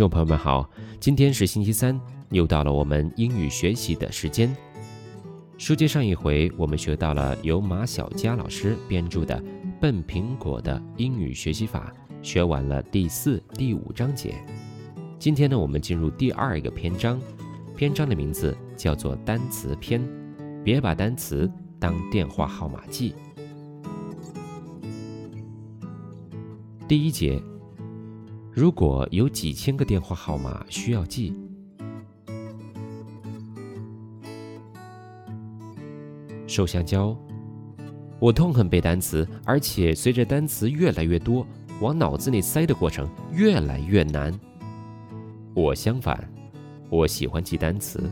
众朋友们好，今天是星期三，又到了我们英语学习的时间。书接上一回，我们学到了由马小佳老师编著的《笨苹果的英语学习法》，学完了第四、第五章节。今天呢，我们进入第二个篇章，篇章的名字叫做单词篇。别把单词当电话号码记。第一节，如果有几千个电话号码需要记，瘦香蕉，我痛恨背单词，而且随着单词越来越多，往脑子里塞的过程越来越难。我相反，我喜欢记单词。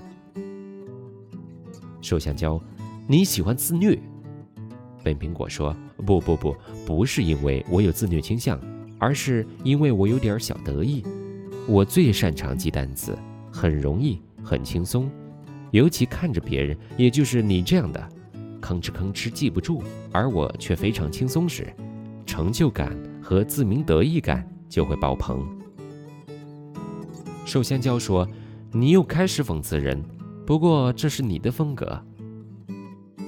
瘦香蕉，你喜欢自虐？本苹果说：“不不不，不是因为我有自虐倾向，而是因为我有点小得意。我最擅长记单词，很容易，很轻松。尤其看着别人，也就是你这样的，吭哧吭哧记不住，而我却非常轻松时，成就感和自鸣得意感就会爆棚。”瘦香蕉说：“你又开始讽刺人，不过这是你的风格。”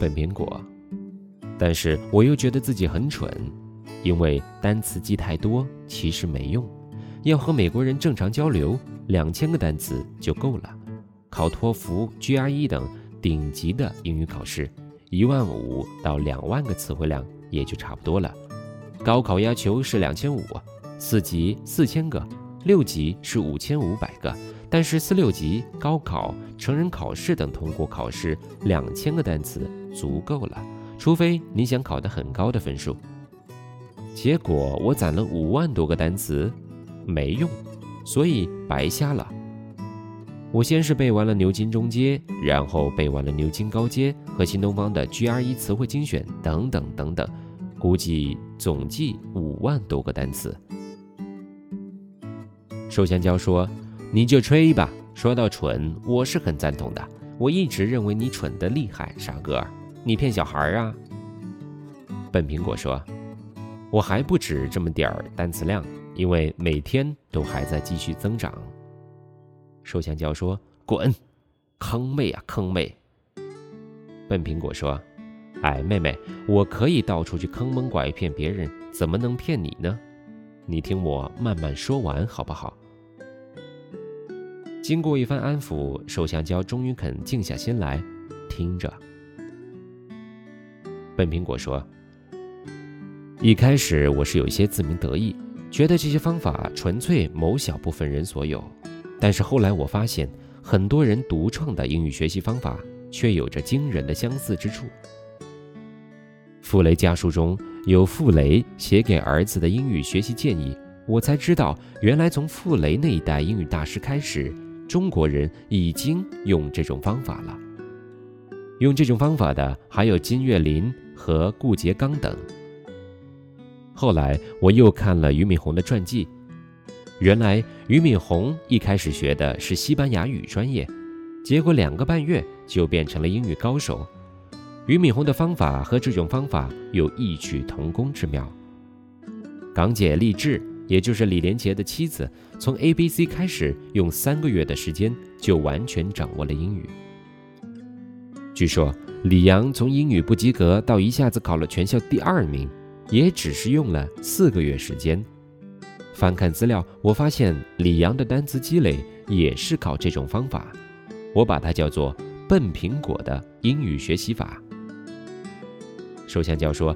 本苹果。但是我又觉得自己很蠢，因为单词记太多其实没用。要和美国人正常交流，两千个单词就够了。考托福、GRE 等顶级的英语考试，一万五到两万个词汇量也就差不多了。高考要求是两千五，四级四千个，六级是五千五百个。但是四六级、高考、成人考试等通过考试，两千个单词足够了。除非你想考得很高的分数，结果我攒了五万多个单词，没用，所以白瞎了。我先是背完了牛津中阶，然后背完了牛津高阶和新东方的 GRE 词汇精选等等等等，估计总计五万多个单词。瘦香蕉说：“你就吹吧。”说到蠢，我是很赞同的。我一直认为你蠢得厉害，傻哥。你骗小孩啊！笨苹果说：“我还不止这么点儿单词量，因为每天都还在继续增长。”瘦香蕉说：“滚，坑妹啊，坑妹！”笨苹果说：“哎，妹妹，我可以到处去坑蒙拐骗别人，怎么能骗你呢？你听我慢慢说完好不好？”经过一番安抚，瘦香蕉终于肯静下心来听着。笨苹果说：“一开始我是有一些自鸣得意，觉得这些方法纯粹某小部分人所有。但是后来我发现，很多人独创的英语学习方法却有着惊人的相似之处。傅雷家书中有傅雷写给儿子的英语学习建议，我才知道，原来从傅雷那一代英语大师开始，中国人已经用这种方法了。用这种方法的还有金岳霖。”和顾颉刚等。后来我又看了俞敏洪的传记，原来俞敏洪一开始学的是西班牙语专业，结果两个半月就变成了英语高手。俞敏洪的方法和这种方法有异曲同工之妙。港姐励志，也就是李连杰的妻子，从 A B C 开始，用三个月的时间就完全掌握了英语。据说。李阳从英语不及格到一下子考了全校第二名，也只是用了四个月时间。翻看资料，我发现李阳的单词积累也是靠这种方法，我把它叫做“笨苹果”的英语学习法。瘦香蕉说：“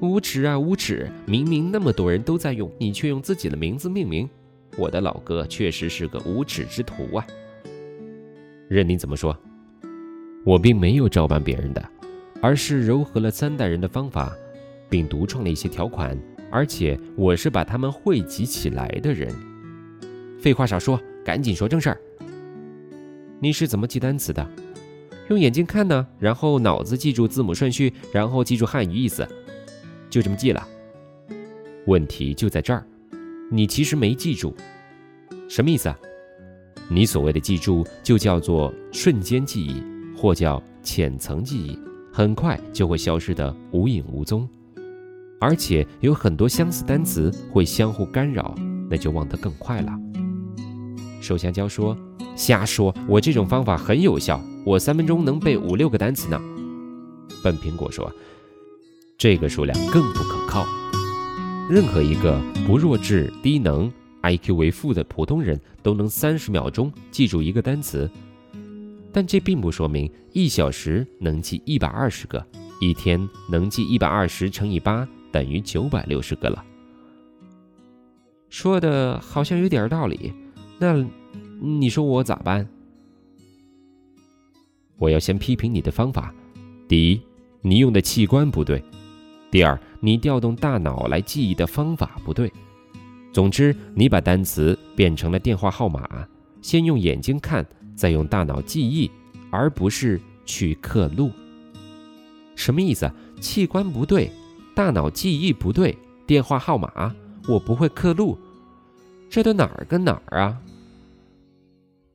无耻啊，无耻！明明那么多人都在用，你却用自己的名字命名。我的老哥确实是个无耻之徒啊！”任你怎么说。我并没有照搬别人的，而是糅合了三代人的方法，并独创了一些条款，而且我是把它们汇集起来的人。废话少说，赶紧说正事儿。你是怎么记单词的？用眼睛看呢，然后脑子记住字母顺序，然后记住汉语意思，就这么记了。问题就在这儿，你其实没记住。什么意思啊？你所谓的记住，就叫做瞬间记忆。或叫浅层记忆，很快就会消失得无影无踪，而且有很多相似单词会相互干扰，那就忘得更快了。寿香蕉说：“瞎说，我这种方法很有效，我三分钟能背五六个单词呢。”笨苹果说：“这个数量更不可靠，任何一个不弱智、低能、IQ 为负的普通人都能三十秒钟记住一个单词，但这并不说明一小时能记一百二十个，一天能记一百二十乘以八等于九百六十个了。”说的好像有点道理，那你说我咋办？我要先批评你的方法。第一，你用的器官不对；第二，你调动大脑来记忆的方法不对。总之，你把单词变成了电话号码，先用眼睛看，再用大脑记忆，而不是去刻录。什么意思？器官不对，大脑记忆不对，电话号码？我不会刻录，这都哪儿跟哪儿啊？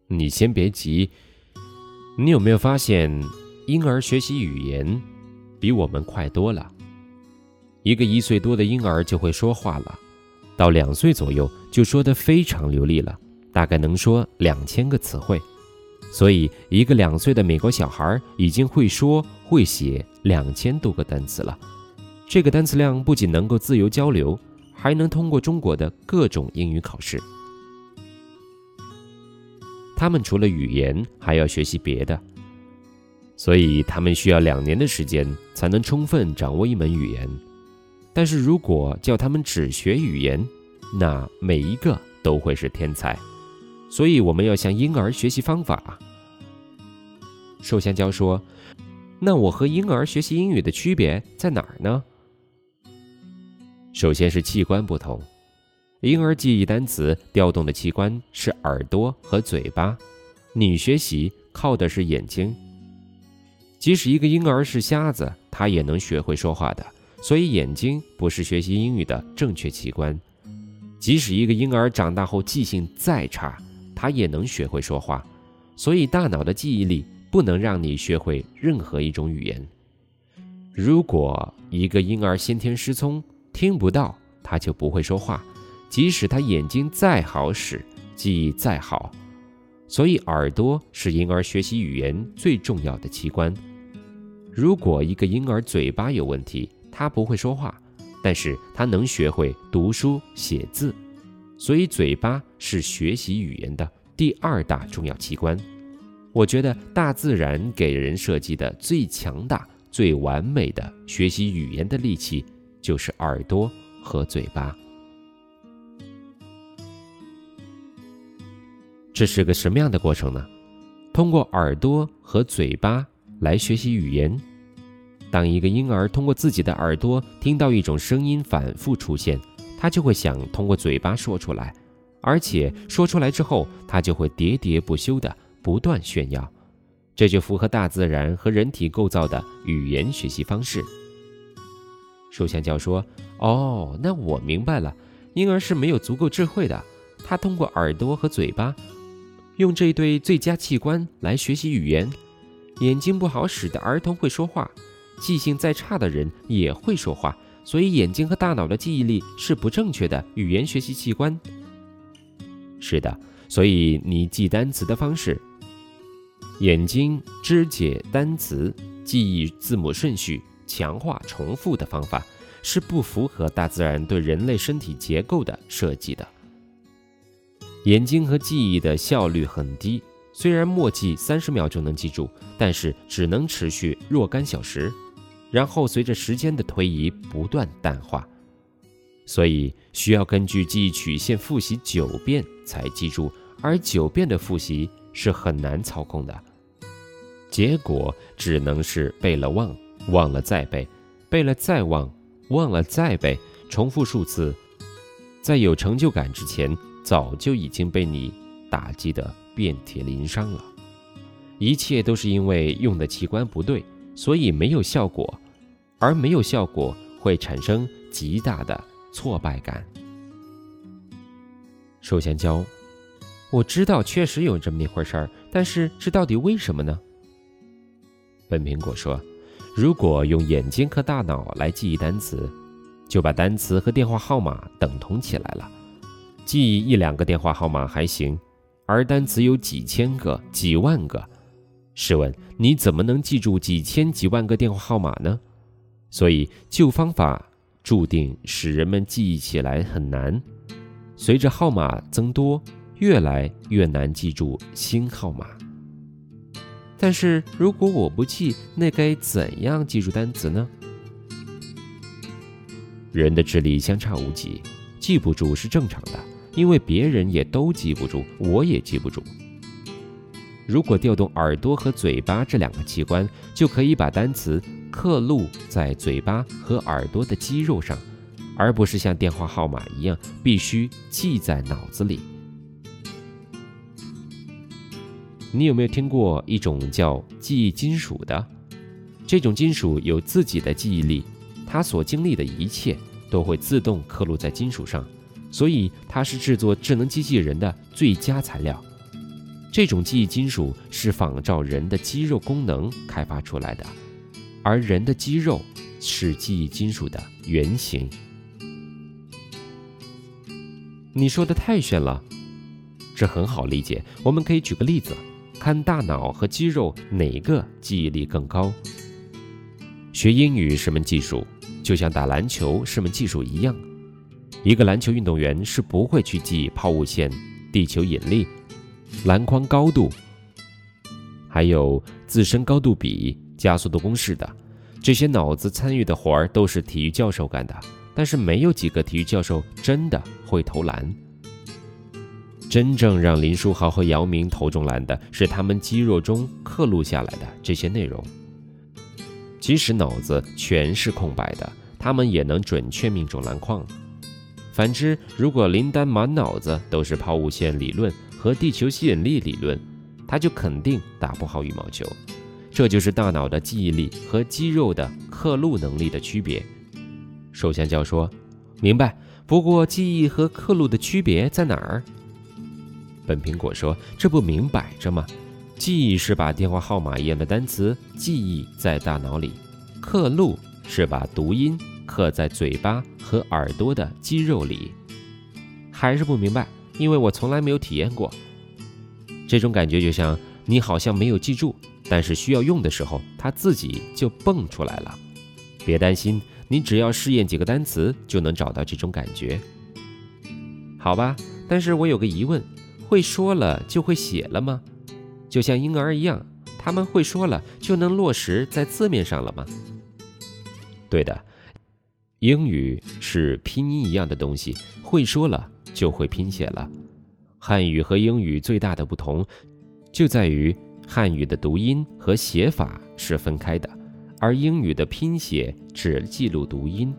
你先别急，你有没有发现，婴儿学习语言比我们快多了？一个一岁多的婴儿就会说话了，到两岁左右就说得非常流利了，大概能说两千个词汇。所以，一个两岁的美国小孩已经会说会写两千多个单词了。这个单词量不仅能够自由交流。还能通过中国的各种英语考试。他们除了语言，还要学习别的，所以他们需要两年的时间才能充分掌握一门语言。但是如果叫他们只学语言，那每一个都会是天才。所以我们要向婴儿学习方法。寿香蕉说：“那我和婴儿学习英语的区别在哪儿呢？”首先是器官不同，婴儿记忆单词调动的器官是耳朵和嘴巴，你学习靠的是眼睛。即使一个婴儿是瞎子，他也能学会说话的，所以眼睛不是学习英语的正确器官。即使一个婴儿长大后记性再差，他也能学会说话，所以大脑的记忆力不能让你学会任何一种语言。如果一个婴儿先天失聪，听不到，他就不会说话，即使他眼睛再好使，记忆再好。所以，耳朵是婴儿学习语言最重要的器官。如果一个婴儿嘴巴有问题，他不会说话，但是他能学会读书写字。所以，嘴巴是学习语言的第二大重要器官。我觉得，大自然给人设计的最强大、最完美的学习语言的利器。就是耳朵和嘴巴，这是个什么样的过程呢？通过耳朵和嘴巴来学习语言。当一个婴儿通过自己的耳朵听到一种声音反复出现，他就会想通过嘴巴说出来，而且说出来之后，他就会喋喋不休的不断炫耀。这就符合大自然和人体构造的语言学习方式。寿香蕉说：“哦，那我明白了。婴儿是没有足够智慧的，他通过耳朵和嘴巴，用这对最佳器官来学习语言。眼睛不好使的儿童会说话，记性再差的人也会说话。所以眼睛和大脑的记忆力是不正确的语言学习器官。是的，所以你记单词的方式，眼睛肢解单词，记忆字母顺序。”强化重复的方法是不符合大自然对人类身体结构的设计的。眼睛和记忆的效率很低，虽然默记三十秒就能记住，但是只能持续若干小时，然后随着时间的推移不断淡化，所以需要根据记忆曲线复习九遍才记住，而九遍的复习是很难操控的，结果只能是背了忘。忘了再背，背了再忘，忘了再背，重复数次，在有成就感之前，早就已经被你打击得遍体鳞伤了。一切都是因为用的器官不对，所以没有效果，而没有效果会产生极大的挫败感。寿香蕉，我知道确实有这么一回事儿，但是这到底为什么呢？本苹果说。如果用眼睛和大脑来记忆单词，就把单词和电话号码等同起来了。记忆一两个电话号码还行，而单词有几千个、几万个。试问你怎么能记住几千几万个电话号码呢？所以旧方法注定使人们记忆起来很难。随着号码增多，越来越难记住新号码。但是如果我不记，那该怎样记住单词呢？人的智力相差无几，记不住是正常的，因为别人也都记不住，我也记不住。如果调动耳朵和嘴巴这两个器官，就可以把单词刻录在嘴巴和耳朵的肌肉上，而不是像电话号码一样必须记在脑子里。你有没有听过一种叫记忆金属的？这种金属有自己的记忆力，它所经历的一切都会自动刻录在金属上，所以它是制作智能机器人的最佳材料。这种记忆金属是仿照人的肌肉功能开发出来的，而人的肌肉是记忆金属的原型。你说的太炫了，这很好理解。我们可以举个例子，看大脑和肌肉哪个记忆力更高。学英语是门技术，就像打篮球是门技术一样。一个篮球运动员是不会去记抛物线、地球引力。篮筐高度，还有自身高度比、加速度公式的这些脑子参与的活儿都是体育教授干的，但是没有几个体育教授真的会投篮。真正让林书豪和姚明投中篮的是他们肌肉中刻录下来的这些内容。即使脑子全是空白的，他们也能准确命中篮筐。反之，如果林丹满脑子都是抛物线理论，和地球吸引力理论，他就肯定打不好羽毛球。这就是大脑的记忆力和肌肉的刻录能力的区别。寿香蕉说：“明白。不过记忆和刻录的区别在哪儿？”本苹果说：“这不明摆着吗？记忆是把电话号码一样的单词记忆在大脑里，刻录是把读音刻在嘴巴和耳朵的肌肉里。还是不明白。”因为我从来没有体验过这种感觉，就像你好像没有记住，但是需要用的时候，它自己就蹦出来了。别担心，你只要试验几个单词，就能找到这种感觉。好吧，但是我有个疑问：会说了就会写了吗？就像婴儿一样，他们会说了就能落实在字面上了吗？对的，英语是拼音一样的东西，会说了。就会拼写了。汉语和英语最大的不同，就在于汉语的读音和写法是分开的，而英语的拼写只记录读音。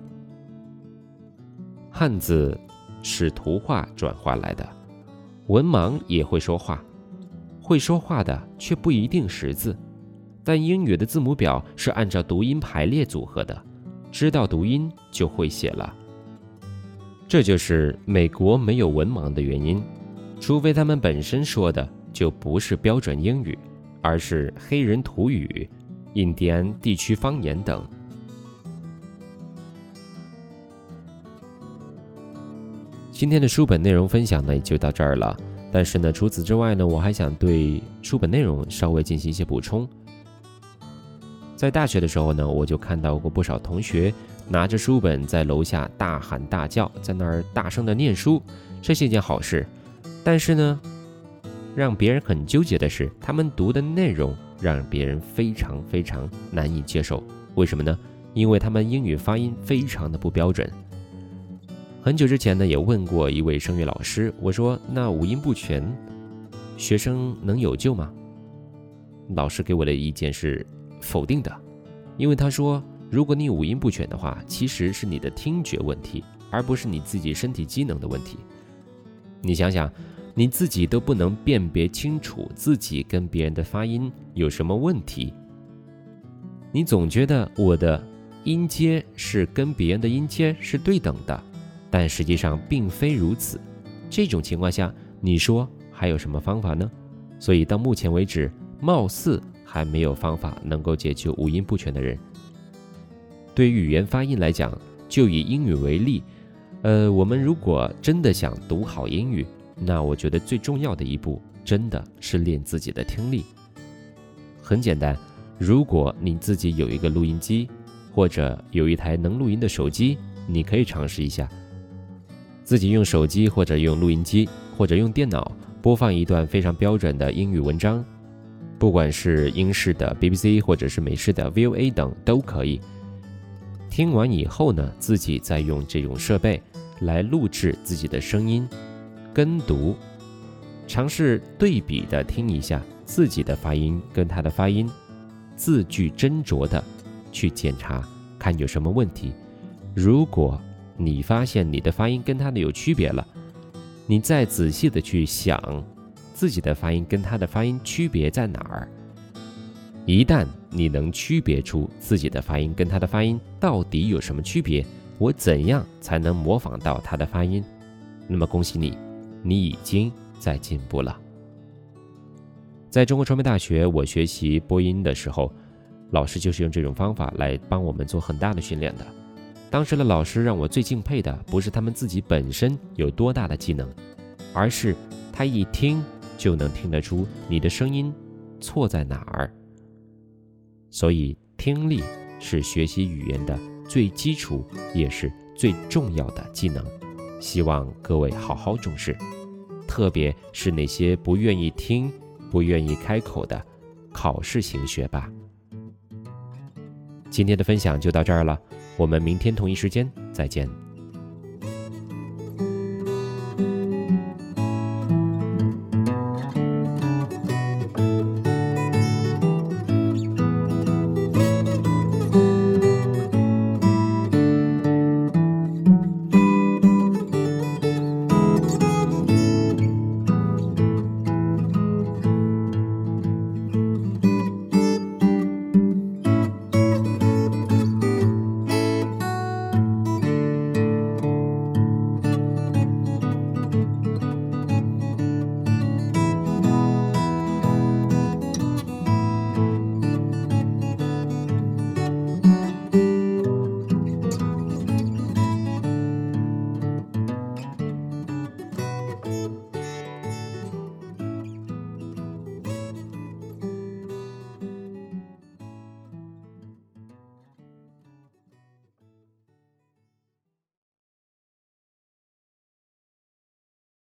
汉字是图画转化来的，文盲也会说话，会说话的却不一定识字。但英语的字母表是按照读音排列组合的，知道读音就会写了。这就是美国没有文盲的原因，除非他们本身说的就不是标准英语，而是黑人土语、印第安地区方言等。今天的书本内容分享呢，也就到这儿了。但是呢，除此之外呢，我还想对书本内容稍微进行一些补充。在大学的时候呢，我就看到过不少同学。拿着书本在楼下大喊大叫，在那儿大声的念书，这是一件好事。但是呢，让别人很纠结的是，他们读的内容让别人非常非常难以接受。为什么呢？因为他们英语发音非常的不标准。很久之前呢，也问过一位声乐老师，我说：“那五音不全，学生能有救吗？”老师给我的意见是否定的，因为他说。如果你五音不全的话，其实是你的听觉问题，而不是你自己身体机能的问题。你想想，你自己都不能辨别清楚自己跟别人的发音有什么问题，你总觉得我的音阶是跟别人的音阶是对等的，但实际上并非如此。这种情况下，你说还有什么方法呢？所以到目前为止，貌似还没有方法能够解决五音不全的人。对于语言发音来讲，就以英语为例，呃，我们如果真的想读好英语，那我觉得最重要的一步真的是练自己的听力。很简单，如果你自己有一个录音机，或者有一台能录音的手机，你可以尝试一下，自己用手机或者用录音机或者用电脑播放一段非常标准的英语文章，不管是英式的 BBC 或者是美式的 VOA 等都可以。听完以后呢，自己再用这种设备来录制自己的声音，跟读，尝试对比的听一下自己的发音跟他的发音，字句斟酌的。去检查看有什么问题。如果你发现你的发音跟他的有区别了，你再仔细的去想自己的发音跟他的发音区别在哪儿。一旦你能区别出自己的发音跟他的发音到底有什么区别，我怎样才能模仿到他的发音？那么恭喜你，你已经在进步了。在中国传媒大学，我学习播音的时候。老师就是用这种方法来帮我们做很大的训练的。当时的老师让我最敬佩的，不是他们自己本身有多大的技能，而是他一听就能听得出你的声音错在哪儿。所以，听力是学习语言的最基础也是最重要的技能。希望各位好好重视，特别是那些不愿意听、不愿意开口的考试型学霸。今天的分享就到这儿了，我们明天同一时间再见。